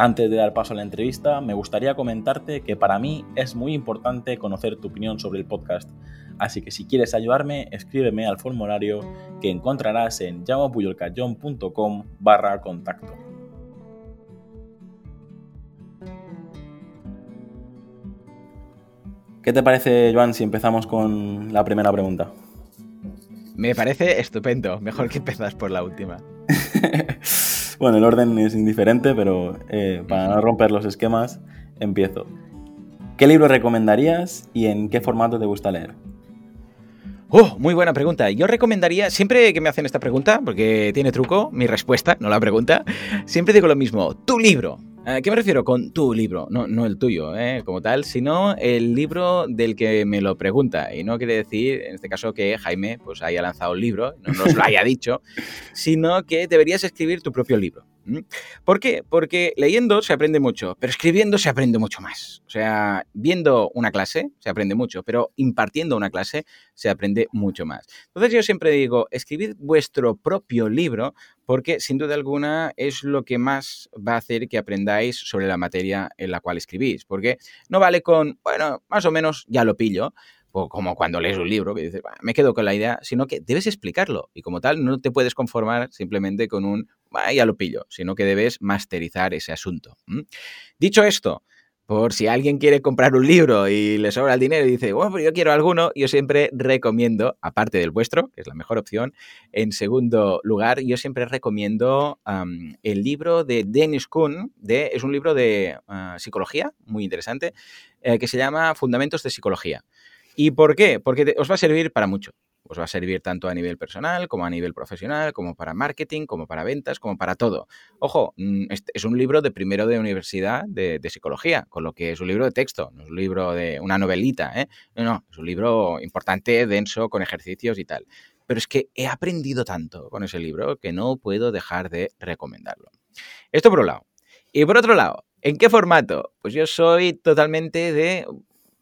Antes de dar paso a la entrevista, me gustaría comentarte que para mí es muy importante conocer tu opinión sobre el podcast. Así que si quieres ayudarme, escríbeme al formulario que encontrarás en llamapuyolcayón.com barra contacto. ¿Qué te parece, Joan, si empezamos con la primera pregunta? Me parece estupendo. Mejor que empezas por la última. Bueno, el orden es indiferente, pero eh, para no romper los esquemas, empiezo. ¿Qué libro recomendarías y en qué formato te gusta leer? Oh, muy buena pregunta. Yo recomendaría, siempre que me hacen esta pregunta, porque tiene truco, mi respuesta, no la pregunta, siempre digo lo mismo, tu libro. ¿A qué me refiero con tu libro? No, no el tuyo, ¿eh? como tal, sino el libro del que me lo pregunta. Y no quiere decir, en este caso, que Jaime pues, haya lanzado un libro, no nos lo haya dicho, sino que deberías escribir tu propio libro. ¿Por qué? Porque leyendo se aprende mucho, pero escribiendo se aprende mucho más. O sea, viendo una clase se aprende mucho, pero impartiendo una clase se aprende mucho más. Entonces yo siempre digo, escribid vuestro propio libro porque sin duda alguna es lo que más va a hacer que aprendáis sobre la materia en la cual escribís. Porque no vale con, bueno, más o menos ya lo pillo, como cuando lees un libro que dices, me quedo con la idea, sino que debes explicarlo y como tal no te puedes conformar simplemente con un, ya lo pillo, sino que debes masterizar ese asunto. Dicho esto, por si alguien quiere comprar un libro y le sobra el dinero y dice, bueno, pero yo quiero alguno, yo siempre recomiendo, aparte del vuestro, que es la mejor opción, en segundo lugar, yo siempre recomiendo el libro de Dennis Kuhn, de, es un libro de ah, psicología, muy interesante, eh, que se llama Fundamentos de Psicología. ¿Y por qué? Porque os va a servir para mucho os va a servir tanto a nivel personal como a nivel profesional, como para marketing, como para ventas, como para todo. Ojo, mm, es un libro de primero de universidad de, psicología, con lo que es un libro de texto, no es un libro de una novelita, ¿eh? No, no, es un libro importante, denso, con ejercicios y tal. Pero es que he aprendido tanto con ese libro que no puedo dejar de recomendarlo. Esto por un lado. Y por otro lado, ¿en qué formato? Pues yo soy totalmente de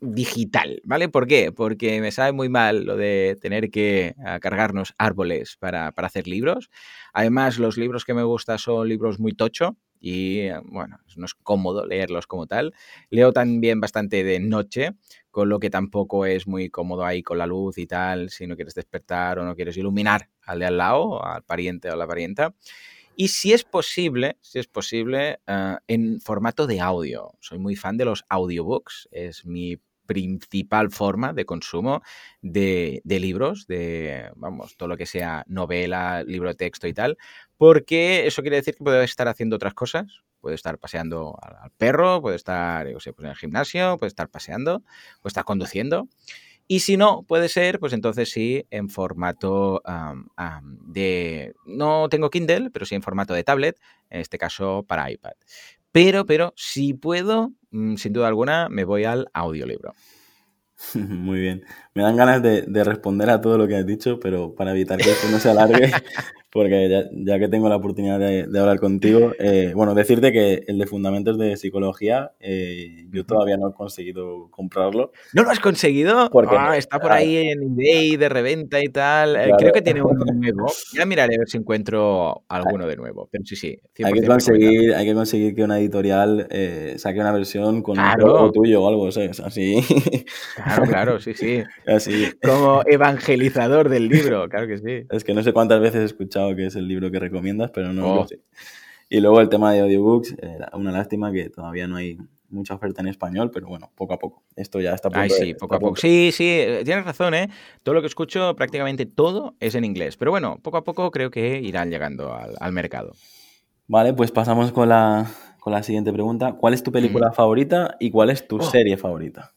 digital, ¿vale? ¿Por qué? Porque me sabe muy mal lo de tener que ah, cargarnos árboles para, hacer libros. Además, los libros que me gustan son libros muy tocho y, eh, bueno, no es cómodo leerlos como tal. Leo también bastante de noche, con lo que tampoco es muy cómodo ahí con la luz y tal, si no quieres despertar o no quieres iluminar al de al lado, al pariente o la parienta. Y si es posible, si es posible, ah, en formato de audio. Soy muy fan de los audiobooks, es mi principal forma de consumo de, libros, de, vamos, todo lo que sea novela, libro de texto y tal, porque eso quiere decir que puede estar haciendo otras cosas, puede estar paseando al, perro, puede estar, pues en el gimnasio, puede estar paseando, puede estar conduciendo. Y si no, puede ser, pues entonces sí, en formato de, no tengo Kindle, pero sí en formato de tablet, en este caso para iPad. Pero, pero, si puedo, sin duda alguna, me voy al audiolibro. Muy bien. Me dan ganas de, de, responder a todo lo que has dicho, pero para evitar que esto no se alargue, porque ya, que tengo la oportunidad de, hablar contigo, eh, bueno, decirte que el de Fundamentos de Psicología, eh, yo todavía no he conseguido comprarlo. ¿No lo has conseguido? Porque ah, está por ahí en eBay de reventa y tal. Eh, creo que tiene uno nuevo. Ya miraré a ver si encuentro alguno de nuevo. Pero sí, sí. Hay que, conseguir, hay que conseguir que una editorial saque una versión con un logo tuyo o algo, ¿sabes? Así. Claro, claro, sí, sí. Así. Como evangelizador del libro, claro que sí. Es que no sé cuántas veces he escuchado que es el libro que recomiendas, pero no lo oh. sé. Y luego el tema de audiobooks, eh, una lástima que todavía no hay mucha oferta en español, pero bueno, poco a poco. Esto ya está por sí, poco a poco. Sí, sí, eh, tienes razón, ¿eh? Todo lo que escucho, prácticamente todo es en inglés. Pero bueno, poco a poco creo que irán llegando al, mercado. Vale, pues pasamos con la, con la siguiente pregunta. ¿Cuál es tu película favorita y cuál es tu oh. serie favorita?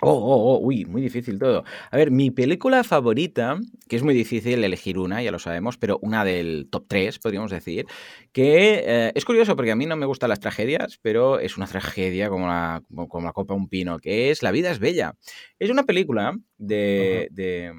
Oh, oh, oh, uy, muy difícil todo. A ver, mi película favorita, que es muy difícil elegir una, ya lo sabemos, pero una del top 3, podríamos decir, que eh, es curioso porque a mí no me gustan las tragedias, pero es una tragedia como la, como la copa de un pino, que es La vida es bella. Es una película de, de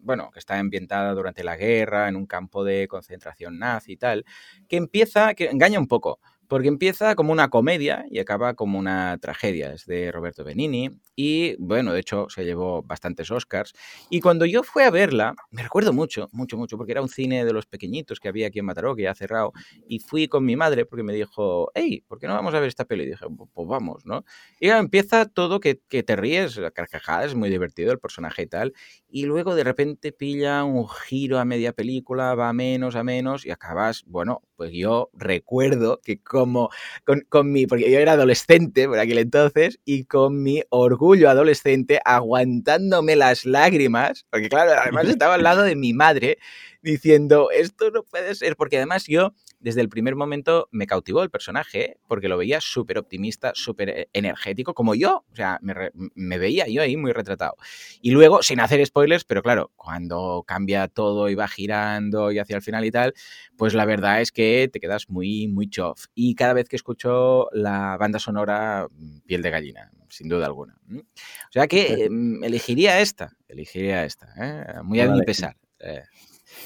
bueno, que está ambientada durante la guerra, en un campo de concentración nazi y tal, que empieza, que engaña un poco, porque empieza como una comedia y acaba como una tragedia. Es de Roberto Benini y, bueno, de hecho se llevó bastantes Oscars. Y cuando yo fui a verla, me recuerdo mucho, mucho, mucho, porque era un cine de los pequeñitos que había aquí en Mataró, que ya ha cerrado, y fui con mi madre porque me dijo, hey, ¿por qué no vamos a ver esta peli? Y dije, pues vamos, ¿no? Y empieza todo que, te ríes, la carcajada, es muy divertido el personaje y tal, y luego de repente pilla un giro a media película, va a menos, a menos, y acabas, bueno, pues yo recuerdo que como con, con, mi, porque yo era adolescente por aquel entonces, y con mi orgullo adolescente aguantándome las lágrimas, porque claro, además estaba al lado de mi madre diciendo, esto no puede ser, porque además yo desde el primer momento me cautivó el personaje porque lo veía súper optimista, súper eh, energético, como yo. O sea, me, me, veía yo ahí muy retratado. Y luego, sin hacer spoilers, pero claro, cuando cambia todo y va girando y hacia el final y tal, pues la verdad es que te quedas muy, muy chof. Y cada vez que escucho la banda sonora, piel de gallina, sin duda alguna. O sea que em, elegiría esta, elegiría esta, ¿eh? muy a mi pesar.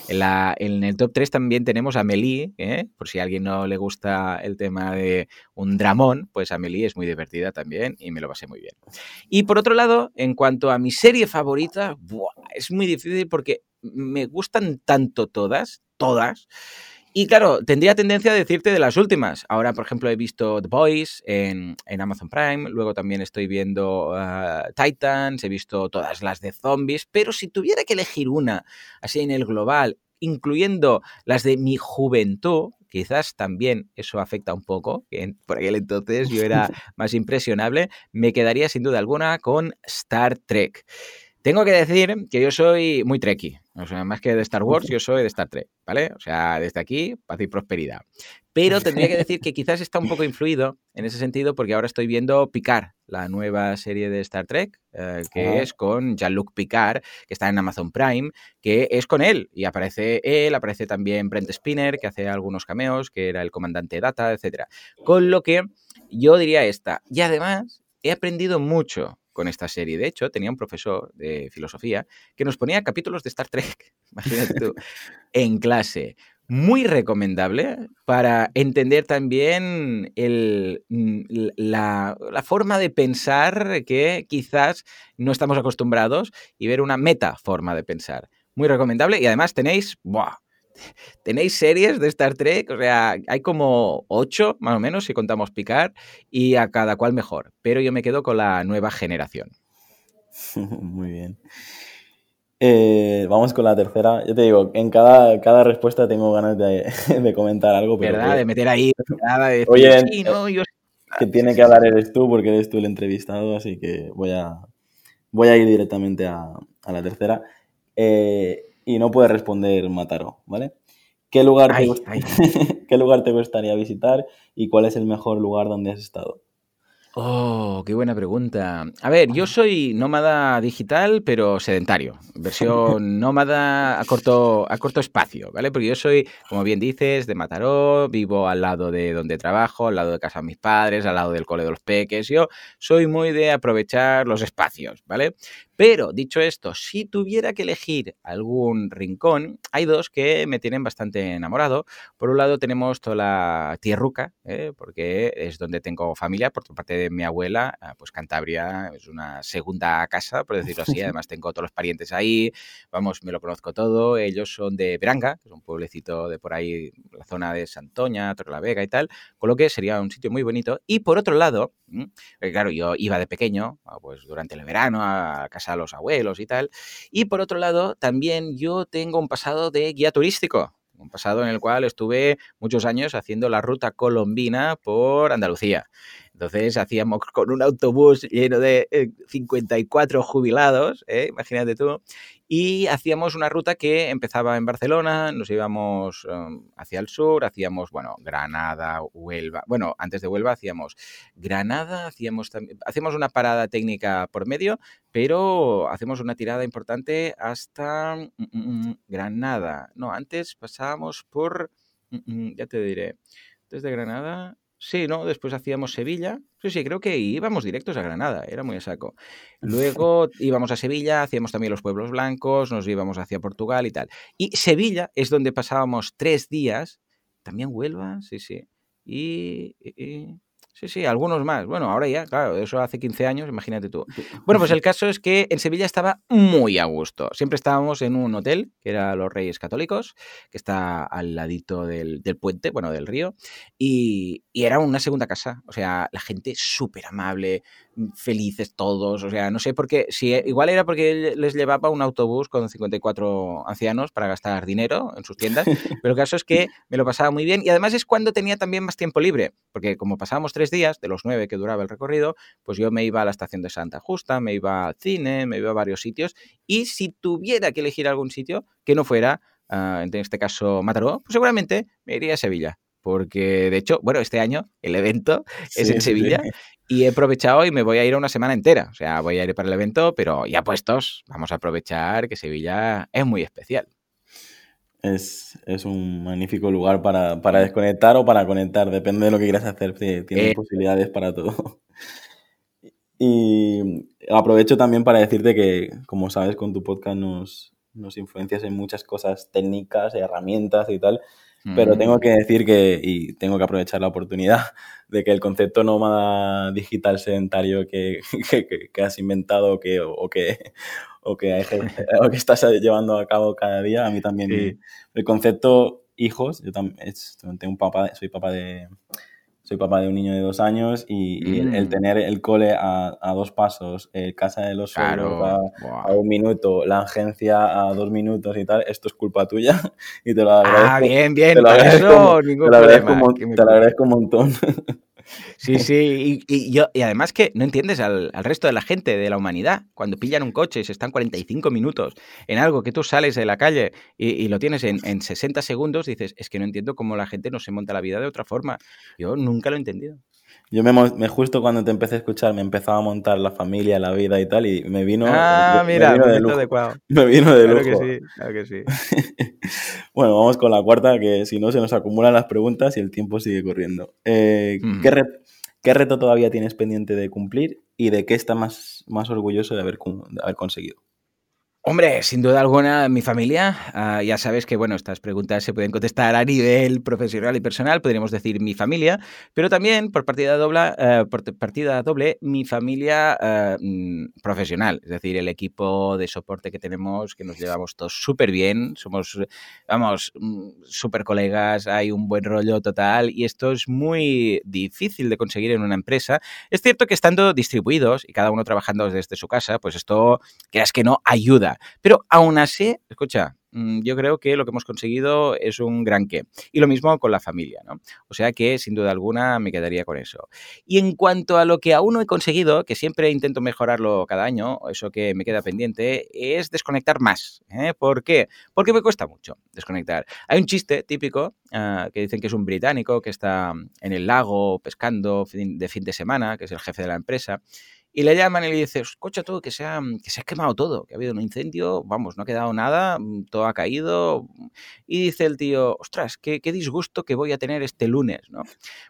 Eh. En, el top 3 también tenemos a Melie, ¿eh? por si a alguien no le gusta el tema de un dramón, pues Amelie es muy divertida también y me lo pasé muy bien. Y por otro lado, en cuanto a mi serie favorita, es muy difícil porque me gustan tanto todas, todas, y claro, tendría tendencia a decirte de las últimas. Ahora, por ejemplo, he visto The Boys en, Amazon Prime, luego también estoy viendo uh, Titans, he visto todas las de zombies, pero si tuviera que elegir una, así en el global, incluyendo las de mi juventud, quizás también eso afecta un poco, que por aquel entonces yo era más impresionable, me quedaría sin duda alguna con Star Trek. Tengo que decir que yo soy muy trekkie. O sea, más que de Star Wars, yo soy de Star Trek, ¿vale? O sea, desde aquí, paz y prosperidad. Pero tendría que decir que quizás está un poco influido en ese sentido porque ahora estoy viendo Picard, la nueva serie de Star Trek, eh, que es con Jean-Luc Picard, que está en Amazon Prime, que es con él. Y aparece él, aparece también Brent Spinner, que hace algunos cameos, que era el comandante Data, etc. Con lo que yo diría esta. Y además, he aprendido mucho con esta serie. De hecho, tenía un profesor de filosofía que nos ponía capítulos de Star Trek, imagínate tú, en clase. Muy recomendable para entender también el, mm, la, la, forma de pensar que quizás no estamos acostumbrados y ver una meta forma de pensar. Muy recomendable y además tenéis, ¡buah! Tenéis series de Star Trek, o sea, hay como ocho más o menos si contamos picar y a cada cual mejor, pero yo me quedo con la nueva generación. Muy bien. Eh, vamos con la tercera. Yo te digo, en cada, cada respuesta tengo ganas de, comentar algo. ¿Verdad? De meter ahí. De Oye, que tiene que hablar eres tú porque eres tú el entrevistado, así que voy a, voy a ir directamente a, a la tercera. Eh, y no puedes responder Mataro, ¿vale? ¿Qué lugar, te ¿Qué lugar te gustaría visitar y cuál es el mejor lugar donde has estado? Oh, qué buena pregunta. A ver, yo soy nómada digital, pero sedentario. Versión nómada a corto, a corto espacio, ¿vale? Porque yo soy, como bien dices, de Mataró, vivo al lado de donde trabajo, al lado de casa de mis padres, al lado del cole de los peques. Yo soy muy de aprovechar los espacios, ¿vale? Pero, dicho esto, si tuviera que elegir algún rincón, hay dos que me tienen bastante enamorado. Por un lado tenemos toda la tierruca, ¿eh? porque es donde tengo familia, por parte de mi abuela, ah, pues Cantabria es una segunda casa, por decirlo así. Además tengo todos los parientes ahí, vamos, me lo conozco todo. Ellos son de Beranga, que es un pueblecito de por ahí, la zona de Santoña, Torrelavega y tal, con lo que sería un sitio muy bonito. Y por otro lado, claro, yo iba de pequeño, ah, pues durante el verano a casa a los abuelos y tal. Y por otro lado, también yo tengo un pasado de guía turístico, un pasado en el cual estuve muchos años haciendo la ruta colombina por Andalucía. Entonces hacíamos con un autobús lleno de 54 eh, jubilados, ¿eh? imagínate tú, y hacíamos una ruta que empezaba en Barcelona, nos íbamos um, hacia el sur, hacíamos, bueno, Granada, Huelva. Bueno, antes de Huelva hacíamos Granada, hacíamos, hacíamos una parada técnica por medio, pero hacemos una tirada importante hasta mm, mm, mm, Granada. No, antes pasábamos por, ya te diré, desde Granada, Sí, ¿no? Después hacíamos Sevilla. Sí, sí, creo que íbamos directos a Granada, era muy a saco. Luego íbamos a Sevilla, hacíamos también los pueblos blancos, nos íbamos hacia Portugal y tal. Y Sevilla es donde pasábamos tres días. También Huelva, sí, sí. y, Sí, sí, algunos más. Bueno, ahora ya, claro, eso hace 15 años, imagínate tú. Bueno, pues el caso es que en Sevilla estaba muy a gusto. Siempre estábamos en un hotel, que era Los Reyes Católicos, que está al ladito del, puente, bueno, del río, y, y, era una segunda casa. O sea, la gente súper amable, felices todos, o sea, no sé por qué, si eh, igual era porque les llevaba un autobús con 54 ancianos para gastar dinero en sus tiendas, pero el caso es que me lo pasaba muy bien y además es cuando tenía también más tiempo libre, porque como pasábamos tres días, de los nueve que duraba el recorrido, pues yo me iba a la estación de Santa Justa, me iba al cine, me iba a varios sitios y si tuviera que elegir algún sitio que no fuera, ah, en este caso Mataró, pues seguramente me iría a Sevilla porque de hecho, bueno, este año el evento es en Sevilla y he aprovechado y me voy a ir a una semana entera. O sea, voy a ir para el evento, pero ya puestos, vamos a aprovechar que Sevilla es muy especial. Es, un magnífico lugar para, desconectar o para conectar, depende de lo que quieras hacer. Tiene eh. posibilidades para todo. Y aprovecho también para decirte que, como sabes, con tu podcast nos, nos influencias en muchas cosas técnicas, herramientas y tal. Pero tengo que decir que, y tengo que aprovechar la oportunidad, de que el concepto nómada digital sedentario que, que, has inventado que, o, que, o, que, o que estás llevando a cabo cada día, a mí también. El concepto hijos, yo también tengo un papá, soy papá de, soy papá de un niño de dos años y, el, mm. tener el cole a, dos pasos, eh, casa de los suegros a, un minuto, la agencia a dos minutos y tal, esto es culpa tuya y te lo agradezco. Ah, bien, bien, te lo agradezco, ningún te te lo agradezco un montón. Sí, sí, y, yo, y además que no entiendes al, resto de la gente, de la humanidad, cuando pillan un coche y se están 45 minutos en algo que tú sales de la calle y, lo tienes en, 60 segundos, dices, es que no entiendo cómo la gente no se monta la vida de otra forma. Yo nunca lo he entendido. Yo me, justo cuando te empecé a escuchar me empezaba a montar la familia, la vida y tal, y me vino. Ah, mira, me vino de adecuado. Me vino de claro que sí, claro que sí. bueno, vamos con la cuarta, que si no se nos acumulan las preguntas y el tiempo sigue corriendo. Eh, ¿qué, reto todavía tienes pendiente de cumplir y de qué estás más, más orgulloso de haber, de haber conseguido? Hombre, sin duda alguna, mi familia. Ah, ya sabes que, bueno, estas preguntas se pueden contestar a nivel profesional y personal, podríamos decir mi familia, pero también por partida doble, eh, por partida doble mi familia mm, profesional, es decir, el equipo de soporte que tenemos, que nos llevamos todos súper bien, somos, vamos, mm, súper colegas, hay un buen rollo total y esto es muy difícil de conseguir en una empresa. Es cierto que estando distribuidos y cada uno trabajando desde su casa, pues esto, creas que no, ayuda pero aún así, escucha, mm, yo creo que lo que hemos conseguido es un gran qué. Y lo mismo con la familia, ¿no? O sea que sin duda alguna me quedaría con eso. Y en cuanto a lo que aún no he conseguido, que siempre intento mejorarlo cada año, eso que me queda pendiente, es desconectar más. ¿eh? ¿Por qué? Porque me cuesta mucho desconectar. Hay un chiste típico ah, que dicen que es un británico que está en el lago pescando de fin de semana, que es el jefe de la empresa y le llaman y le dicen, escucha tú, que se, ha, que se ha quemado todo, que ha habido un incendio, vamos, no ha quedado nada, mm, todo ha caído. Y dice el tío, ostras, qué, qué disgusto que voy a tener este lunes, ¿no?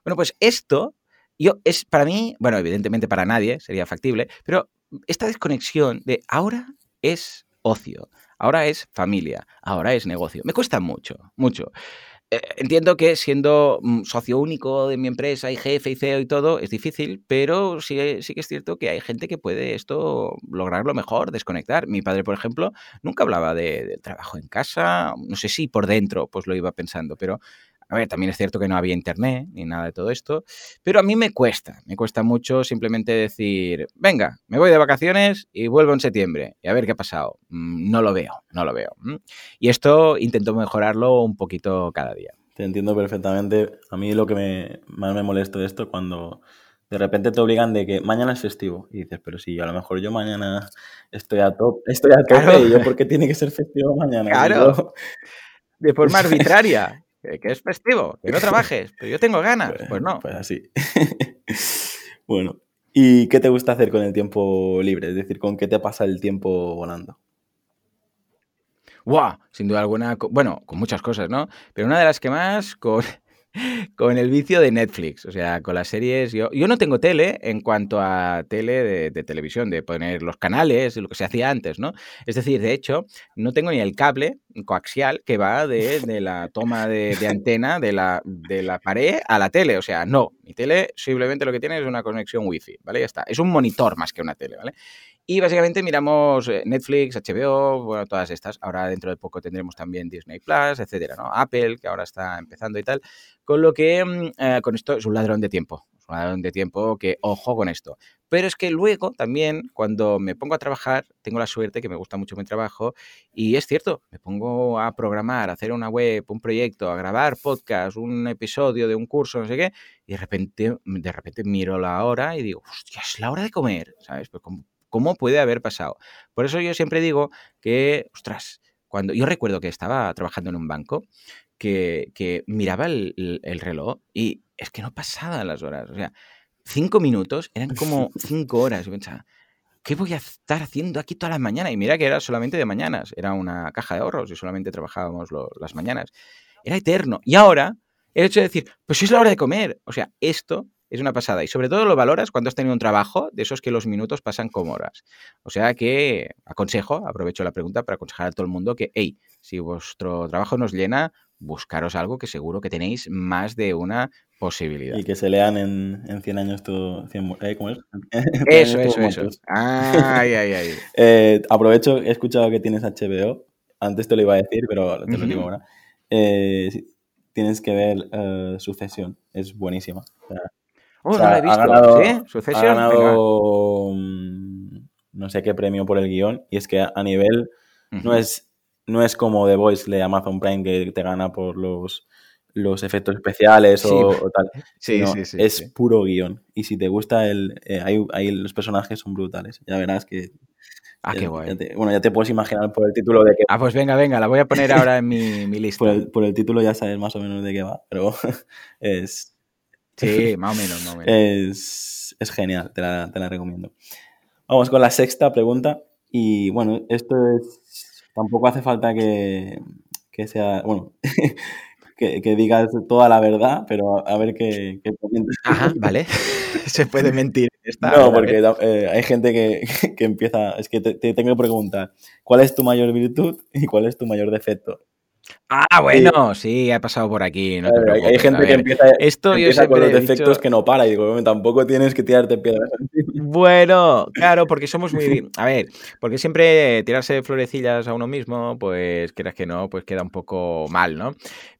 Bueno, pues esto, yo, es para mí, bueno, evidentemente para nadie sería factible, pero esta desconexión de ahora es ocio, ahora es familia, ahora es negocio, me cuesta mucho, mucho. Eh, entiendo que siendo mm, socio único de mi empresa y jefe y CEO y todo es difícil, pero sí, sí que es cierto que hay gente que puede esto lograrlo mejor, desconectar. Mi padre, por ejemplo, nunca hablaba de, trabajo en casa, no sé si por dentro pues lo iba pensando, pero a ver, también es cierto que no había internet ni nada de todo esto, pero a mí me cuesta, me cuesta mucho simplemente decir, venga, me voy de vacaciones y vuelvo en septiembre y a ver qué ha pasado. Mm, no lo veo, no lo veo. Y esto intento mejorarlo un poquito cada día. Te entiendo perfectamente. A mí lo que me, más me molesta de esto cuando De repente te obligan de que mañana es festivo. Y dices, pero si a lo mejor yo mañana estoy a top, estoy a tope Claro. y yo por qué tiene que ser festivo mañana. Claro. Yo- De forma arbitraria. Que es festivo, que no trabajes, pero yo tengo ganas. Pues no. Pues así. bueno, ¿y qué te gusta hacer con el tiempo libre? Es decir, ¿con qué te pasa el tiempo volando? ¡Guau! Sin duda alguna, bueno, con muchas cosas, ¿no? Pero una de las que más, con, con el vicio de Netflix, o sea, con las series. Yo, yo no tengo tele en cuanto a tele de, televisión, de poner los canales, lo que se hacía antes, ¿no? Es decir, de hecho, no tengo ni el cable coaxial que va de, de la toma de, de antena de la, de la pared a la tele. O sea, no, mi tele simplemente lo que tiene es una conexión wifi, ¿vale? Ya está. Es un monitor más que una tele, ¿vale? Y básicamente miramos eh, Netflix, HBO, bueno, todas estas. Ahora dentro de poco tendremos también Disney Plus, etcétera, ¿no? Apple, que ahora está empezando y tal. Con lo que mm, eh, con esto es un ladrón de tiempo. Es un ladrón de tiempo que ojo con esto. Pero es que luego también, cuando me pongo a trabajar, tengo la suerte que me gusta mucho mi trabajo. Y es cierto, me pongo a programar, a hacer una web, un proyecto, a grabar podcast, un episodio de un curso, no sé qué. Y de repente, de repente miro la hora y digo, hostia, es la hora de comer, ¿sabes? Pues como ¿Cómo puede haber pasado? Por eso yo siempre digo que, ostras, cuando yo recuerdo que estaba trabajando en un banco, que, que miraba el, el- el reloj y es que no pasaban las horas. O sea, cinco minutos eran como cinco horas. Yo pensaba, ¿qué voy a estar haciendo aquí todas las mañanas? Y mira que era solamente de mañanas, era una caja de ahorros y solamente trabajábamos lo- las mañanas. Era eterno. Y ahora, el hecho de decir, pues es la hora de comer. O sea, esto es una pasada. Y sobre todo lo valoras cuando has tenido un trabajo de esos que los minutos pasan como horas. O sea que aconsejo, aprovecho la pregunta para aconsejar a todo el mundo que, hey, si vuestro trabajo nos llena, buscaros algo que seguro que tenéis más de una posibilidad. Y que se lean en, en 100 años todo. 100 mu- ¿eh? ¿Cómo es? Eso, eso, eso. Ay, ay, ay. Eh, aprovecho, he escuchado que tienes HBO. Antes te lo iba a decir, pero te lo digo ahora. Eh, tienes que ver eh, Sucesión. Es buenísima. O sea, Oh, o sea, no la he visto. Ha ganado, ¿Sí? ha. Venga. ganado, mm, no sé qué premio por el guion. Y es que a nivel no es, no es como The Voice de Amazon Prime que te gana por los, los efectos especiales Sí, o, o tal. Sí, sí, sí. es sí. puro guion. Y si te gusta el. eh, ahí, ahí los personajes son brutales. Ya verás que. Ah, ya- qué ya guay. te- bueno, ya te puedes imaginar por el título de que. Ah, pues venga, venga, la voy a poner ahora en mi, mi lista. Por el, por el título ya sabes más o menos de qué va. Pero es. Sí, más o menos, más o menos. Es, es genial, te la, te la recomiendo. Vamos con la sexta pregunta. Y bueno, esto es. Tampoco hace falta que, que sea. Bueno, que, que digas toda la verdad, pero a, ver qué, qué comentas. Ajá, vale. Se puede mentir. en esta, No, porque eh, hay gente que, que empieza. Es que te, te tengo que preguntar: ¿cuál es tu mayor virtud y cuál es tu mayor defecto? Ah, bueno, sí, ha pasado por aquí. No te hay, gente que empieza, Esto yo empieza con los defectos dicho- que no para. Y digo, "Bueno, tampoco tienes que tirarte piedras. Bueno, claro, porque somos muy... A ver, porque siempre tirarse florecillas a uno mismo, pues quieras que no, pues queda un poco mal, ¿no?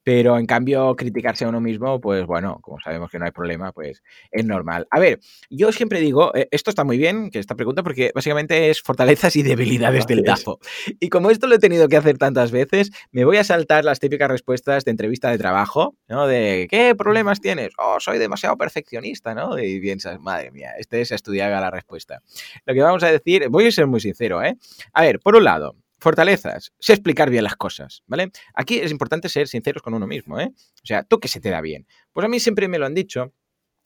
Pero en cambio, criticarse a uno mismo, pues bueno, como sabemos que no hay problema, pues es normal. A ver, yo siempre digo, eh, esto está muy bien, que esta pregunta, porque básicamente es fortalezas y debilidades del. DAFO. Y como esto lo he tenido que hacer tantas veces, me voy a saltar las típicas respuestas de entrevista de trabajo, ¿no? De, ¿qué problemas tienes? Oh, soy demasiado perfeccionista, ¿no? Y piensas, madre mía, este es estudiar la respuesta. Lo que vamos a decir, voy a ser muy sincero, ¿eh? A ver, por un lado, fortalezas, sé explicar bien las cosas, ¿vale? Aquí es importante ser sinceros con uno mismo, ¿eh? O sea, tú que se te da bien. Pues a mí siempre me lo han dicho,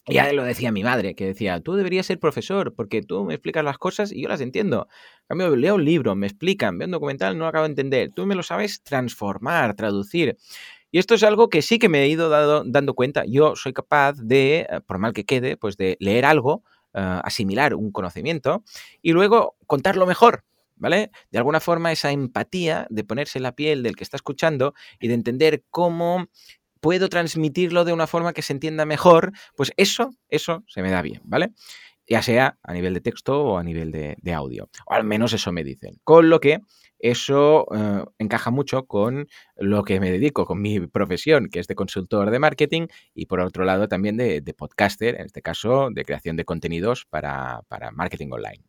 ya lo decía mi madre, que decía, tú deberías ser profesor, porque tú me explicas las cosas y yo las entiendo. En cambio, leo un libro, me explican, veo un documental, no lo acabo de entender. Tú me lo sabes transformar, traducir. Y esto es algo que sí que me he ido dado- dando cuenta. Yo soy capaz de, eh, por mal que quede, pues de leer algo, eh, asimilar un conocimiento y luego contarlo mejor. ¿Vale? De alguna forma esa empatía de ponerse en la piel del que está escuchando y de entender cómo puedo transmitirlo de una forma que se entienda mejor, pues eso, eso se me da bien, ¿vale? Ya sea a nivel de texto o a nivel de, audio. O al menos eso me dicen. Con lo que eso eh, encaja mucho con lo que me dedico, con mi profesión, que es de consultor de marketing y por otro lado también de, podcaster, en este caso de creación de contenidos para, marketing online.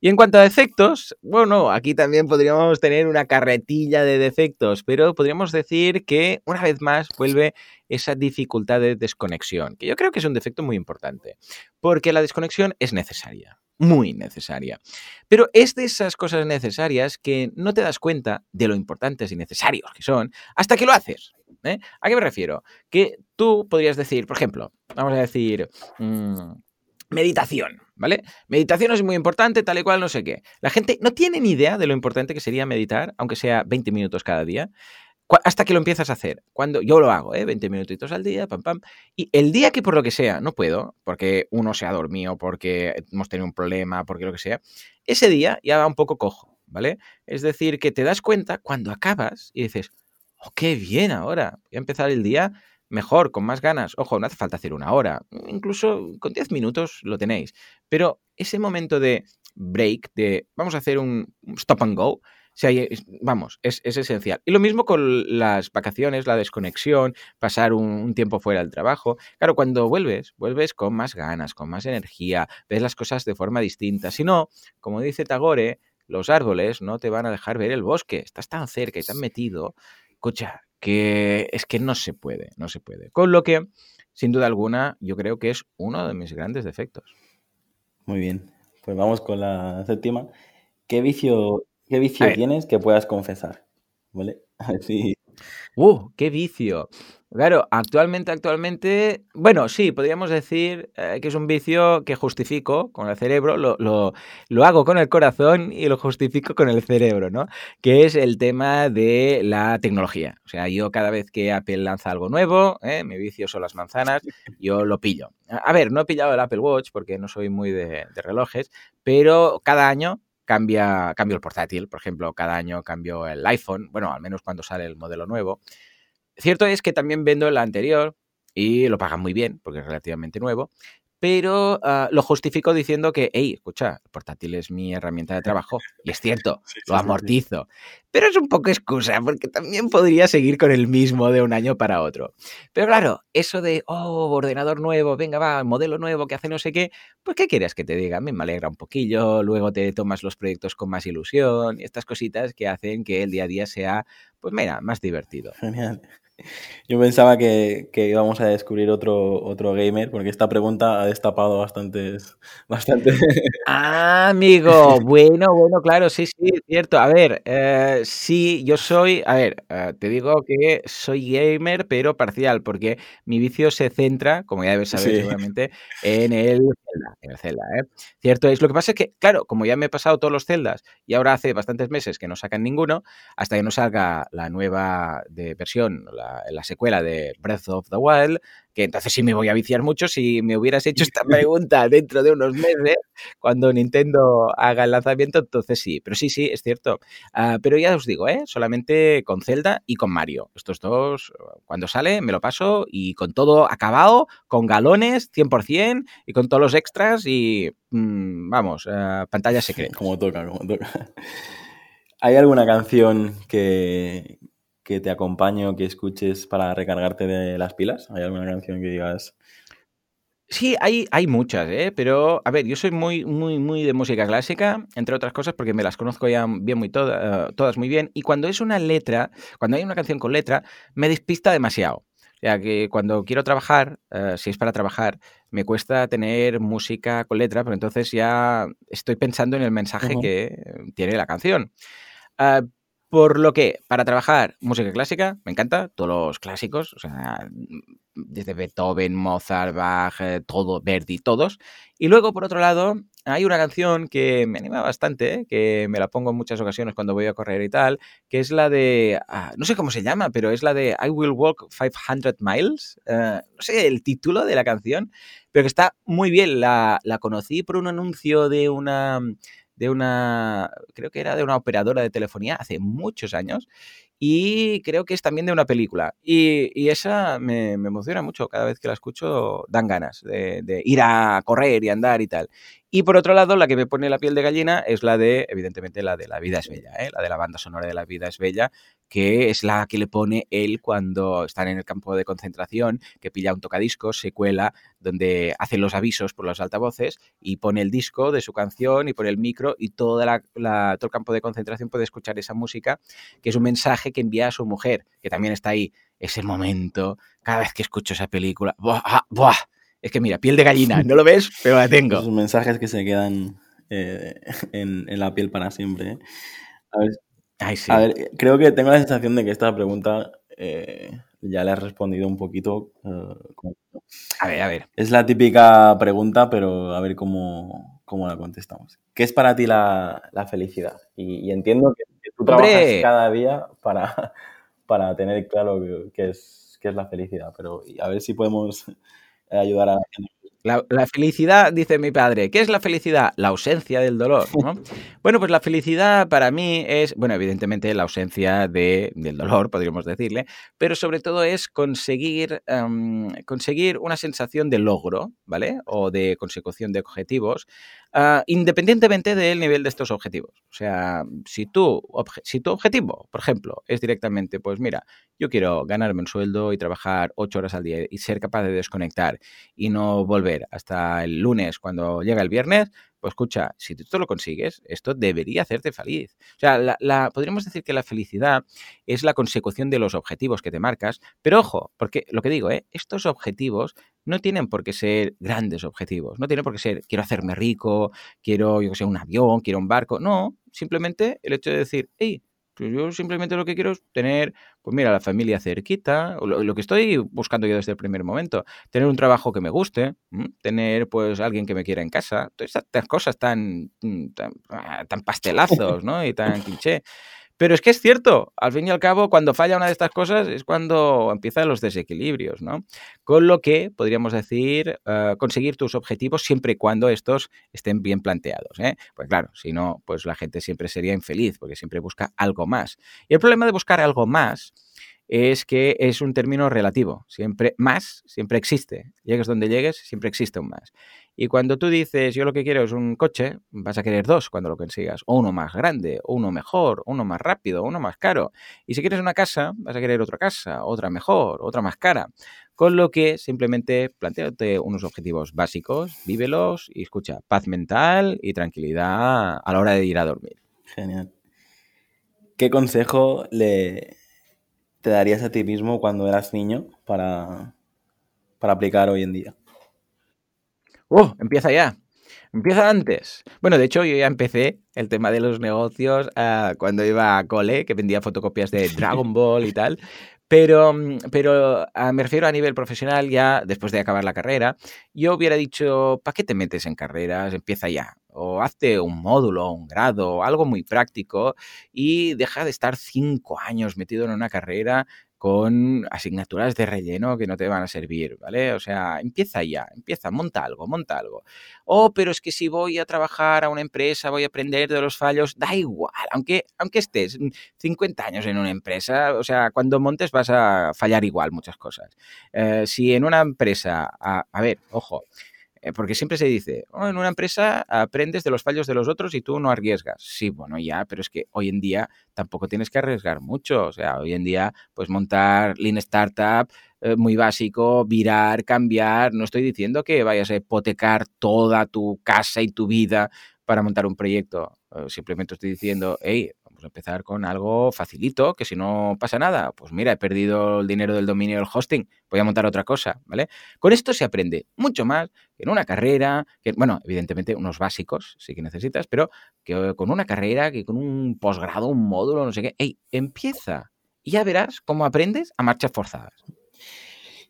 Y en cuanto a defectos, bueno, aquí también podríamos tener una carretilla de defectos, pero podríamos decir que una vez más vuelve esa dificultad de desconexión, que yo creo que es un defecto muy importante, porque la desconexión es necesaria muy necesaria. Pero es de esas cosas necesarias que no te das cuenta de lo importantes y necesarios que son hasta que lo haces. ¿eh? ¿A qué me refiero? Que tú podrías decir, por ejemplo, vamos a decir, mm, meditación, ¿vale? Meditación es muy importante, tal y cual, no sé qué. La gente no tiene ni idea de lo importante que sería meditar, aunque sea 20 minutos cada día hasta que lo empiezas a hacer. Cuando yo lo hago, ¿eh? 20 minutitos al día, pam, pam. Y el día que por lo que sea no puedo, porque uno se ha dormido, porque hemos tenido un problema, porque lo que sea, ese día ya va un poco cojo, ¿vale? Es decir, que te das cuenta cuando acabas y dices, oh, qué bien ahora, voy a empezar el día mejor, con más ganas. Ojo, no hace falta hacer una hora, incluso con 10 minutos lo tenéis. Pero ese momento de break, de vamos a hacer un stop and go, vamos, es, esencial. Y lo mismo con las vacaciones, la desconexión, pasar un, tiempo fuera del trabajo. Claro, cuando vuelves, vuelves con más ganas, con más energía, ves las cosas de forma distinta. Si no, como dice Tagore, los árboles no te van a dejar ver el bosque. Estás tan cerca y tan metido, escucha, que es que no se puede, no se puede. Con lo que, sin duda alguna, yo creo que es uno de mis grandes defectos. Muy bien, pues vamos con la séptima. ¿Qué vicio ¿Qué vicio tienes que puedas confesar? ¿Vale? Sí. ¡Uh! ¡Qué vicio! Claro, actualmente, actualmente, bueno, sí, podríamos decir eh, que es un vicio que justifico con el cerebro, lo, lo, hago con el corazón y lo justifico con el cerebro, ¿no? Que es el tema de la tecnología. O sea, yo cada vez que Apple lanza algo nuevo, ¿eh? mi vicio son las manzanas, yo lo pillo. A ver, no he pillado el Apple Watch porque no soy muy de, de relojes, pero cada año cambia, cambio el portátil, por ejemplo, cada año cambio el iPhone, bueno, al menos cuando sale el modelo nuevo. Cierto es que también vendo el anterior y lo pagan muy bien porque es relativamente nuevo, pero ah, lo justifico diciendo que, hey, escucha, el portátil es mi herramienta de trabajo, y es cierto, lo amortizo. Pero es un poco excusa, porque también podría seguir con el mismo de un año para otro. Pero claro, eso de, oh, ordenador nuevo, venga, va, modelo nuevo que hace no sé qué, pues ¿qué quieres que te diga? Me alegra un poquillo, luego te tomas los proyectos con más ilusión y estas cositas que hacen que el día a día sea, pues mira, más divertido. Genial. Yo pensaba que, íbamos a descubrir otro, otro gamer, porque esta pregunta ha destapado bastantes. Bastante... Ah, amigo, bueno, bueno, claro, sí, sí, cierto. A ver, eh, sí, yo soy, a ver, eh, te digo que soy gamer, pero parcial, porque mi vicio se centra, como ya debes saber seguramente, en el Zelda, en el Zelda, ¿eh? Cierto es. Lo que pasa es que, claro, como ya me he pasado todos los Zeldas y ahora hace bastantes meses que no sacan ninguno, hasta que no salga la nueva de versión, la la, secuela de Breath of the Wild, que entonces sí me voy a viciar mucho si me hubieras hecho esta pregunta dentro de unos meses, cuando Nintendo haga el lanzamiento, entonces sí, pero sí, sí, es cierto. Ah, pero ya os digo, ¿eh? solamente con Zelda y con Mario. Estos dos, cuando sale, me lo paso y con todo acabado, con galones, 100%, y con todos los extras y, mm, vamos, uh, pantalla secreta. Como toca, como toca. ¿Hay alguna canción que, que te acompañe o que escuches para recargarte de las pilas? ¿Hay alguna canción que digas? Sí, hay, hay muchas, ¿eh? pero a ver, yo soy muy, muy, muy de música clásica, entre otras cosas porque me las conozco ya bien muy todas, todas muy bien, y cuando es una letra, cuando hay una canción con letra, me despista demasiado. O sea, que cuando quiero trabajar, eh, si es para trabajar, me cuesta tener música con letra, pero entonces ya estoy pensando en el mensaje que tiene la canción. Por lo que, para trabajar música clásica, me encanta, todos los clásicos, o sea, desde Beethoven, Mozart, Bach, eh, todo, Verdi, todos. Y luego, por otro lado, hay una canción que me anima bastante, que me la pongo en muchas ocasiones cuando voy a correr y tal, que es la de, ah, no sé cómo se llama, pero es la de I Will Walk 500 Miles, eh, no sé el título de la canción, pero que está muy bien, la, la conocí por un anuncio de una de una, creo que era de una operadora de telefonía hace muchos años y creo que es también de una película. Y, esa me, emociona mucho, cada vez que la escucho dan ganas de, de ir a correr y andar y tal. Y por otro lado, la que me pone la piel de gallina es la de, evidentemente, la de La vida es bella, ¿eh? la de la banda sonora de La vida es bella, que es la que le pone él cuando están en el campo de concentración, que pilla un tocadiscos, se cuela, donde hace los avisos por los altavoces y pone el disco de su canción y pone el micro y toda la, todo el campo de concentración puede escuchar esa música, que es un mensaje que envía a su mujer, que también está ahí. Ese momento, cada vez que escucho esa película, ¡buah! Ah, ¡buah! Es que mira, piel de gallina, no lo ves, pero la tengo. Esos mensajes que se quedan eh, en, la piel para siempre. ¿eh? A ver, a ver, creo que tengo la sensación de que esta pregunta eh, ya le has respondido un poquito. a ver, a ver. Es la típica pregunta, pero a ver cómo, cómo la contestamos. ¿Qué es para ti la, felicidad? Y, entiendo que, tú trabajas cada día para, para tener claro qué es, qué es la felicidad, pero a ver si podemos ayudar a la, la, felicidad, dice mi padre, ¿qué es la felicidad? La ausencia del dolor. ¿no? bueno, pues la felicidad para mí es, bueno, evidentemente la ausencia de, del dolor, podríamos decirle, pero sobre todo es conseguir, em, conseguir una sensación de logro, ¿vale? O de consecución de objetivos, uh, independientemente del nivel de estos objetivos. O sea, si si tu objetivo, por ejemplo, es directamente, pues mira, yo quiero ganarme un sueldo y trabajar ocho horas al día y ser capaz de desconectar y no volver hasta el lunes cuando llega el viernes, pues escucha, si tú lo consigues, esto debería hacerte feliz. O sea, la, podríamos decir que la felicidad es la consecución de los objetivos que te marcas, pero ojo, porque lo que digo, ¿eh? estos objetivos no tienen por qué ser grandes objetivos, no tienen por qué ser quiero hacerme rico, quiero, yo que sé, un avión, quiero un barco, no, simplemente el hecho de decir, hey, yo simplemente lo que quiero es tener, pues mira, la familia cerquita, lo, lo, que estoy buscando yo desde el primer momento, tener un trabajo que me guste, tener pues alguien que me quiera en casa, todas estas cosas tan, mm, tan, ah, tan pastelazos, ¿no? Y tan cliché. Pero es que es cierto, al fin y al cabo, cuando falla una de estas cosas es cuando empiezan los desequilibrios, ¿no? Con lo que podríamos decir, eh, conseguir tus objetivos siempre y cuando estos estén bien planteados, ¿eh? Pues claro, si no, pues la gente siempre sería infeliz porque siempre busca algo más. Y el problema de buscar algo más es que es un término relativo. Siempre más, siempre existe. Llegues donde llegues, siempre existe un más. Y cuando tú dices, yo lo que quiero es un coche, vas a querer dos cuando lo consigas. O uno más grande, uno mejor, uno más rápido, uno más caro. Y si quieres una casa, vas a querer otra casa, otra mejor, otra más cara. Con lo que simplemente planteate unos objetivos básicos, vívelos y escucha, paz mental y tranquilidad a la hora de ir a dormir. Genial. ¿Qué consejo le, te darías a ti mismo cuando eras niño para, para aplicar hoy en día? ¡Oh! Empieza ya. Empieza antes. Bueno, de hecho, yo ya empecé el tema de los negocios uh, cuando iba a cole, que vendía fotocopias de Dragon Ball y tal. Pero, pero uh, me refiero a nivel profesional, ya después de acabar la carrera, yo hubiera dicho, ¿para qué te metes en carreras? Empieza ya. O hazte un módulo, un grado, algo muy práctico y deja de estar cinco años metido en una carrera con asignaturas de relleno que no te van a servir, ¿vale? O sea, empieza ya, empieza, monta algo, monta algo. Oh, pero es que si voy a trabajar a una empresa, voy a aprender de los fallos, da igual, aunque, aunque estés 50 años en una empresa, o sea, cuando montes vas a fallar igual muchas cosas. Eh, si en una empresa, a ver, ojo, porque siempre se dice, oh, en una empresa aprendes de los fallos de los otros y tú no arriesgas. Sí, bueno, ya, pero es que hoy en día tampoco tienes que arriesgar mucho. O sea, hoy en día, pues montar Lean Startup eh, muy básico, virar, cambiar. No estoy diciendo que vayas a hipotecar toda tu casa y tu vida para montar un proyecto. Eh, simplemente estoy diciendo, hey, empezar con algo facilito, que si no pasa nada, pues mira, he perdido el dinero del dominio del hosting, voy a montar otra cosa, ¿vale? Con esto se aprende mucho más que en una carrera, bueno, evidentemente unos básicos sí que necesitas, pero que con una carrera, que con un posgrado, un módulo, no sé qué, hey, empieza y ya verás cómo aprendes a marchas forzadas.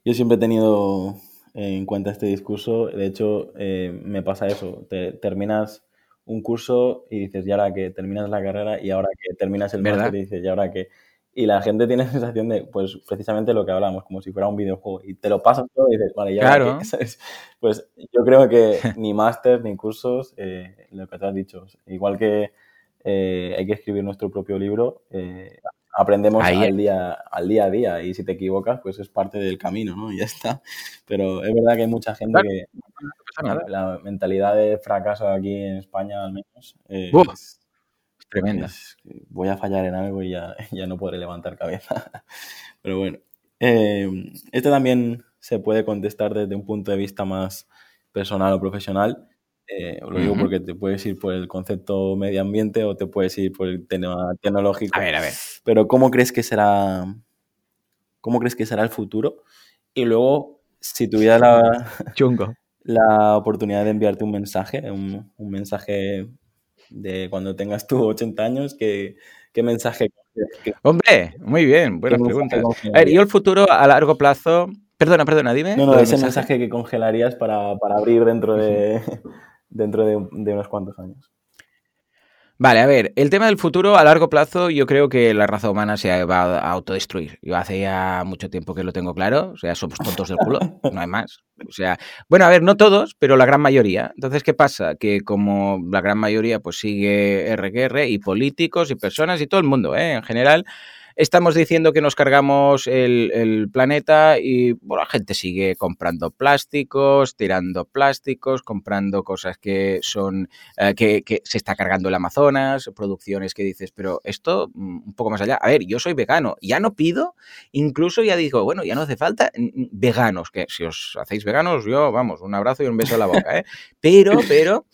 Yo siempre he tenido en cuenta este discurso, de hecho, eh, me pasa eso, te terminas un curso y dices, y ahora que terminas la carrera y ahora que terminas el máster y dices, y ahora que... y la gente tiene la sensación de, pues precisamente lo que hablamos, como si fuera un videojuego. Y te lo pasas todo y dices, vale, ya. Claro. Pues yo creo que ni máster ni cursos, eh, lo que te has dicho, igual que eh, hay que escribir nuestro propio libro, eh, aprendemos al día, al día a día y si te equivocas, pues es parte del camino, ¿no? Y ya está. Pero es verdad que hay mucha gente que la, mentalidad de fracaso aquí en España al menos es, tremenda. voy a fallar en algo y ya, ya no podré levantar cabeza. Pero bueno, eh, esto también se puede contestar desde un punto de vista más personal o profesional. Eh, lo digo porque te puedes ir por el concepto medio ambiente o te puedes ir por el tema tecnológico. A ver, a ver. Pero ¿cómo crees que será, cómo crees que será el futuro? Y luego, si tuviera la, Chungo. la oportunidad de enviarte un mensaje, un, un mensaje de cuando tengas tú 80 años, ¿qué, qué mensaje? Hombre, muy bien, buena pregunta. A ver, yo el futuro a largo plazo... Perdona, perdona, dime. No, no, ese mensaje? que congelarías para, para abrir dentro de, dentro de, de unos cuantos años. Vale, a ver, el tema del futuro a largo plazo, yo creo que la raza humana se va a autodestruir. Yo hace ya mucho tiempo que lo tengo claro, o sea, somos tontos del culo, no hay más. O sea, bueno, a ver, no todos, pero la gran mayoría. Entonces, ¿qué pasa? Que como la gran mayoría pues sigue RQR y políticos y personas y todo el mundo, ¿eh? en general, estamos diciendo que nos cargamos el, planeta y bueno, la gente sigue comprando plásticos, tirando plásticos, comprando cosas que son eh, que, que, se está cargando el Amazonas, producciones que dices, pero esto mm, un poco más allá. A ver, yo soy vegano, ya no pido, incluso ya digo, bueno, ya no hace falta veganos, que si os hacéis veganos, yo, vamos, un abrazo y un beso a la boca, ¿eh? Pero, pero...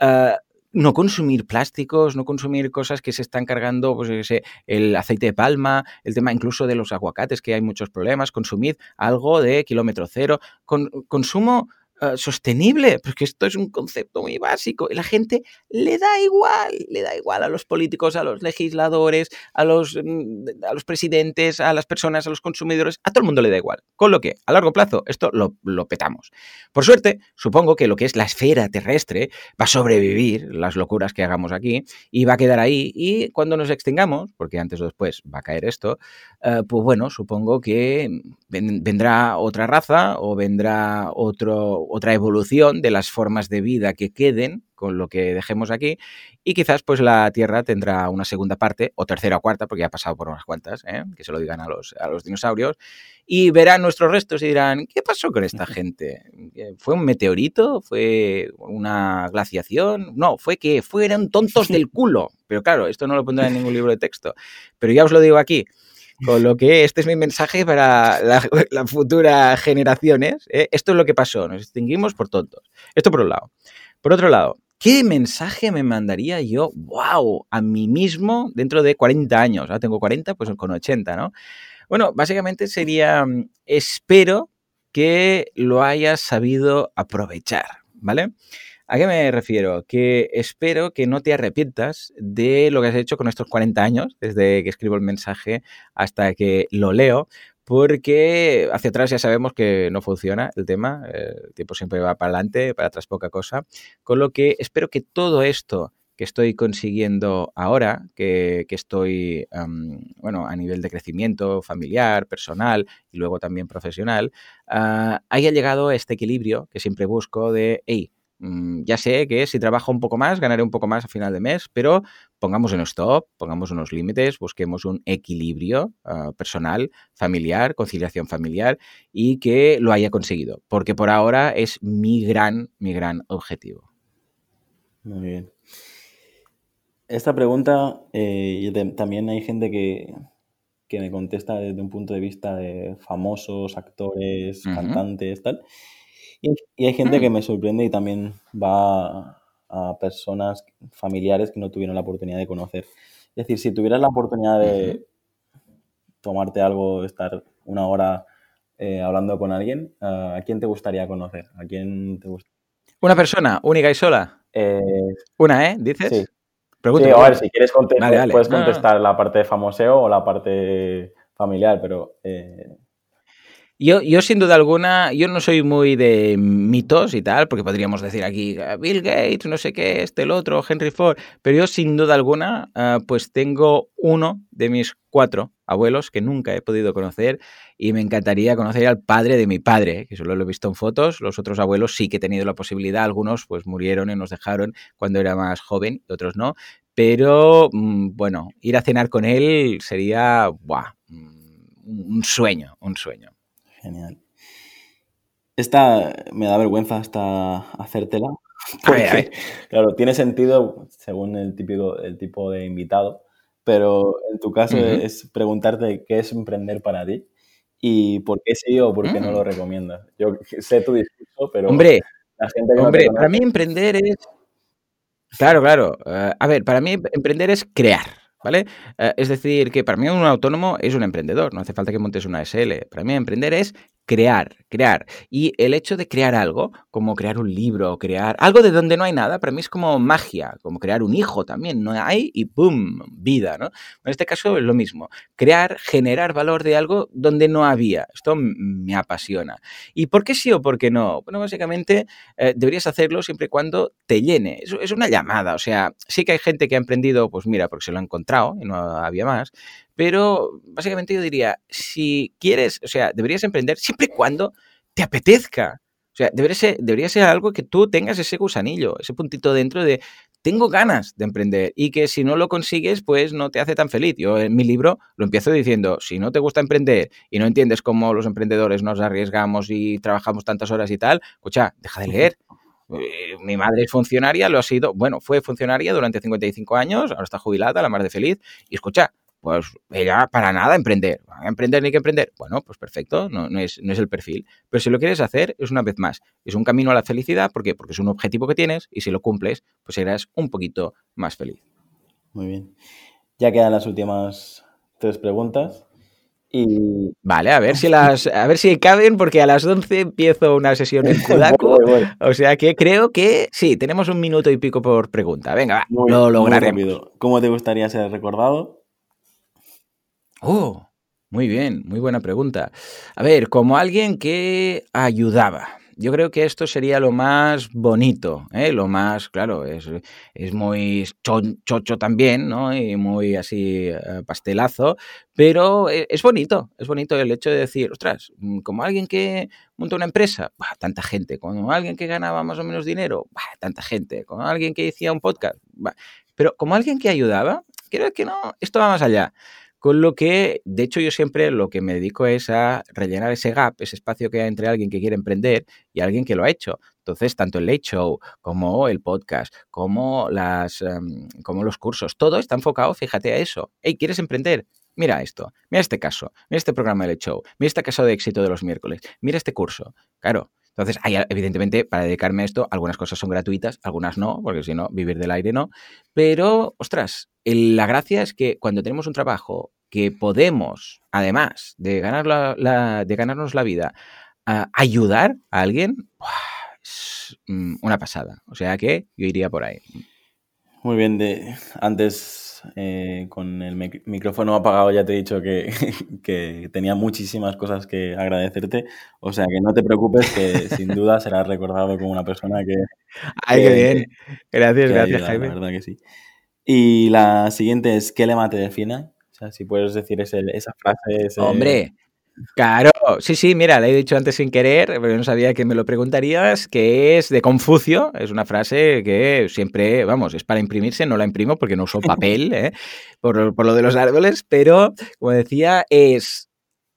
Uh, no consumir plásticos, no consumir cosas que se están cargando, pues el aceite de palma, el tema incluso de los aguacates, que hay muchos problemas, consumid algo de kilómetro cero, con, consumo uh, sostenible, porque esto es un concepto muy básico y la gente le da igual, le da igual a los políticos, a los legisladores, a los, mm, a los presidentes, a las personas, a los consumidores, a todo el mundo le da igual. Con lo que a largo plazo esto lo, lo petamos. Por suerte, supongo que lo que es la esfera terrestre va a sobrevivir las locuras que hagamos aquí y va a quedar ahí y cuando nos extingamos, porque antes o después va a caer esto, uh, pues bueno, supongo que vendrá otra raza o vendrá otro otra evolución de las formas de vida que queden con lo que dejemos aquí y quizás pues la Tierra tendrá una segunda parte o tercera o cuarta porque ya ha pasado por unas cuantas, ¿eh? que se lo digan a los, a los dinosaurios y verán nuestros restos y dirán, ¿qué pasó con esta gente? ¿Fue un meteorito? ¿Fue una glaciación? No, fue que fueran tontos del culo. Pero claro, esto no lo pondrá en ningún libro de texto. Pero ya os lo digo aquí. Con lo que este es mi mensaje para las la futuras generaciones. ¿eh? Esto es lo que pasó, nos extinguimos por tontos. Esto por un lado. Por otro lado, ¿qué mensaje me mandaría yo, wow, a mí mismo dentro de 40 años? Ahora tengo 40, pues con 80, ¿no? Bueno, básicamente sería, mm, espero que lo hayas sabido aprovechar, ¿vale? ¿A qué me refiero? Que espero que no te arrepientas de lo que has hecho con estos 40 años, desde que escribo el mensaje hasta que lo leo, porque hacia atrás ya sabemos que no funciona el tema, el tiempo siempre va para adelante, para atrás poca cosa, con lo que espero que todo esto que estoy consiguiendo ahora, que, que estoy, bueno, a nivel de crecimiento familiar, personal y luego también profesional, uh, haya llegado a este equilibrio que siempre busco de, hey, ya sé que si trabajo un poco más, ganaré un poco más a final de mes, pero pongamos un stop, pongamos unos límites, busquemos un equilibrio uh, personal, familiar, conciliación familiar y que lo haya conseguido, porque por ahora es mi gran, mi gran objetivo. Muy bien. Esta pregunta, eh, también hay gente que, que, me contesta desde un punto de vista de famosos, actores, uh -huh. cantantes, tal. Y, hay gente que mm. me sorprende y también va a, personas familiares que no tuvieron la oportunidad de conocer. Es decir, si tuvieras la oportunidad de tomarte algo, estar una hora eh, hablando con alguien, ¿a quién te gustaría conocer? ¿A quién te gusta? ¿Una persona única y sola? Eh, ¿Una, eh? ¿Dices? Sí. Sí, a ver, si quieres contestar, vale, vale. puedes contestar ah. la parte de famoseo o la parte familiar, pero... Eh... Yo, yo, sin duda alguna, yo no soy muy de mitos y tal, porque podríamos decir aquí ah, Bill Gates, no sé qué, este, el otro, Henry Ford, pero yo sin duda alguna, uh, pues tengo uno de mis cuatro abuelos que nunca he podido conocer y me encantaría conocer al padre de mi padre, que solo lo he visto en fotos, los otros abuelos sí que he tenido la posibilidad, algunos pues murieron y nos dejaron cuando era más joven, otros no, pero mm, bueno, ir a cenar con él sería, buah, un sueño, un sueño. Genial. Esta me da vergüenza hasta hacértela. claro, tiene sentido según el, típico, el tipo de invitado, pero en tu caso es preguntarte qué es emprender para ti y por qué sí o por qué no lo mm. recomiendas. Yo sé tu discurso, pero hombre, la gente hombre, para mí emprender es... Claro, claro. Eh, a ver, para mí emprender es crear. ¿Vale? Eh, es decir, que para mí un autónomo es un emprendedor, no hace falta que montes una SL. Para mí emprender es crear, crear. Y el hecho de crear algo, como crear un libro, crear algo de donde no hay nada, para mí es como magia, como crear un hijo también, no hay y ¡pum! vida, ¿no? En este caso es lo mismo, crear, generar valor de algo donde no había. Esto me apasiona. ¿Y por qué sí o por qué no? Bueno, básicamente eh, deberías hacerlo siempre y cuando te llene. Es, es una llamada, o sea, sí que hay gente que ha emprendido, pues mira, porque se lo ha encontrado y no había más, pero básicamente yo diría, si quieres, o sea, deberías emprender siempre y cuando te apetezca. O sea, debería ser, debería ser algo que tú tengas ese gusanillo, ese puntito dentro de tengo ganas de emprender y que si no lo consigues, pues no te hace tan feliz. Yo en mi libro lo empiezo diciendo, si no te gusta emprender y no entiendes cómo los emprendedores nos arriesgamos y trabajamos tantas horas y tal, escucha, deja de leer. Eh, mi madre es funcionaria, lo ha sido, bueno, fue funcionaria durante 55 años, ahora está jubilada, la madre feliz, y escucha, pues ella para nada emprender. ¿Emprender ni que emprender? Bueno, pues perfecto, no, es, no, es, el perfil. Pero si lo quieres hacer, es una vez más, es un camino a la felicidad. ¿Por qué? Porque es un objetivo que tienes y si lo cumples, pues serás un poquito más feliz. Muy bien. Ya quedan las últimas tres preguntas. Y... Vale, a ver si las a ver si caben, porque a las 11 empiezo una sesión en Kudaku. O sea que creo que sí, tenemos un minuto y pico por pregunta. Venga, va, lo lograremos. ¿Cómo te gustaría ser recordado? Oh, muy bien, muy buena pregunta. A ver, como alguien que ayudaba. Yo creo que esto sería lo más bonito, ¿eh? lo más, claro, es, es muy chocho también, ¿no? Y muy así eh, pastelazo, pero e, es bonito, es bonito el hecho de decir, ostras, mm, como alguien que monta una empresa, tanta gente, como alguien que ganaba más o menos dinero, tanta gente, como alguien que hacía un podcast, pero como alguien que ayudaba, creo que no, esto va más allá. Con lo que, de hecho, yo siempre lo que me dedico es a rellenar ese gap, ese espacio que hay entre alguien que quiere emprender y alguien que lo ha hecho. Entonces, tanto el Late Show como el podcast, como, las, em, como los cursos, todo está enfocado, fíjate a eso. Hey, ¿quieres emprender? Mira esto, mira este caso, mira este programa de Late Show, mira este caso de éxito de los miércoles, mira este curso. Claro, entonces, hay, evidentemente, para dedicarme a esto, algunas cosas son gratuitas, algunas no, porque si no, vivir del aire no. Pero, ostras, la gracia es que cuando tenemos un trabajo que podemos, además de, ganar la, de ganarnos la vida, ayudar a alguien, es mm, una pasada. O sea que yo iría por ahí. Muy bien, de, antes eh, con el micrófono apagado ya te he dicho que, tenía muchísimas cosas que agradecerte. O sea que no te preocupes, que sin duda serás recordado como una persona que. ¡Ay, qué bien! Gracias, gracias, Jaime. La verdad que sí. Y la siguiente es: ¿qué lema te define? O sea, si puedes decir esa frase. Hombre, Claro, sí, sí, mira, le he dicho antes sin querer, pero no sabía que me lo preguntarías, que es de Confucio, es una frase que siempre, vamos, es para imprimirse, no la imprimo porque no uso papel, ¿eh? por, por lo de los árboles, pero como decía, es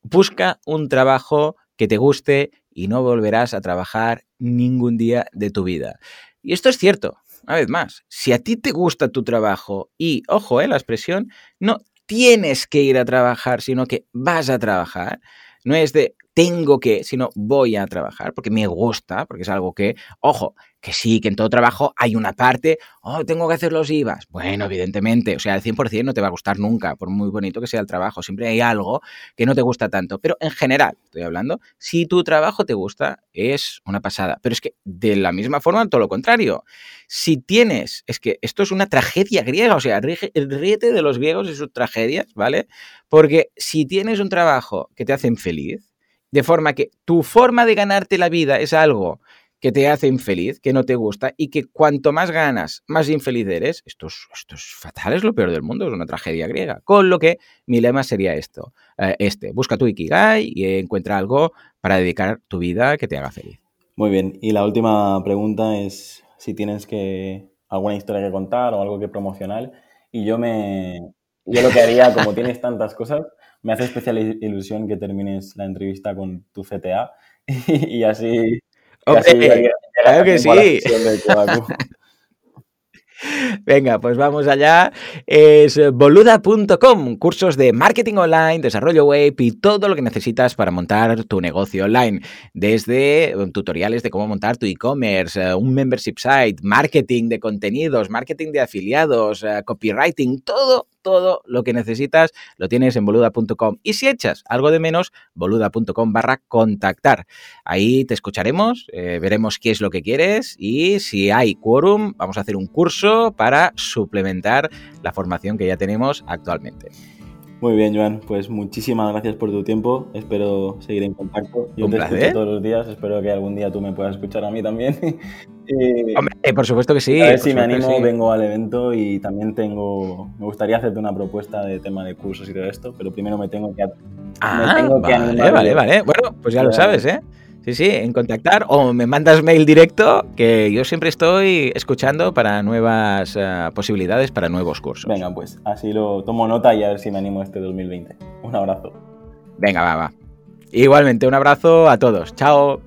busca un trabajo que te guste y no volverás a trabajar ningún día de tu vida. Y esto es cierto, una vez más, si a ti te gusta tu trabajo y, ojo, eh, la expresión, no tienes que ir a trabajar, sino que vas a trabajar. No es de tengo que, sino voy a trabajar porque me gusta, porque es algo que, ojo, que sí, que en todo trabajo hay una parte, oh, tengo que hacer los IVAs. Bueno, evidentemente, o sea, al 100% no te va a gustar nunca, por muy bonito que sea el trabajo. Siempre hay algo que no te gusta tanto. Pero en general, estoy hablando, si tu trabajo te gusta, es una pasada. Pero es que de la misma forma, todo lo contrario. Si tienes, es que esto es una tragedia griega, o sea, ríete de los griegos y sus tragedias, ¿vale? Porque si tienes un trabajo que te hacen feliz, de forma que tu forma de ganarte la vida es algo que te hace infeliz, que no te gusta y que cuanto más ganas, más infeliz eres, esto es, esto es fatal, es lo peor del mundo, es una tragedia griega. Con lo que mi lema sería esto, eh, este, busca tu Ikigai y encuentra algo para dedicar tu vida que te haga feliz. Muy bien, y la última pregunta es si tienes que alguna historia que contar o algo que promocionar y yo me yo lo que haría como tienes tantas cosas me hace especial ilusión que termines la entrevista con tu CTA y, así claro que sí. Venga, pues vamos allá. Es boluda.com, cursos de marketing online, desarrollo web y todo lo que necesitas para montar tu negocio online. Desde um, tutoriales de cómo montar tu e-commerce, uh, un membership site, marketing de contenidos, marketing de afiliados, uh, copywriting, todo todo lo que necesitas lo tienes en boluda.com. Y si echas algo de menos, boluda.com barra contactar. Ahí te escucharemos, eh, veremos qué es lo que quieres y si hay quórum, vamos a hacer un curso para suplementar la formación que ya tenemos actualmente. Muy bien, Joan. Pues muchísimas gracias por tu tiempo. Espero seguir en contacto. Yo te escucho todos los días. Espero que algún día tú me puedas escuchar a mí también. Hombre, por supuesto que sí. A ver si me animo, vengo al evento y también tengo. Me gustaría hacerte una propuesta de tema de cursos y todo esto, pero primero me tengo que. Ah, me tengo vale, que vale, vale. Bueno, pues ya lo sabes, ¿eh? Sí, sí, en contactar o me mandas mail directo, que yo siempre estoy escuchando para nuevas eh, posibilidades, para nuevos cursos. Venga, pues así lo tomo nota y a ver si me animo este 2020. Un abrazo. Venga, va, va. Igualmente, un abrazo a todos. Chao.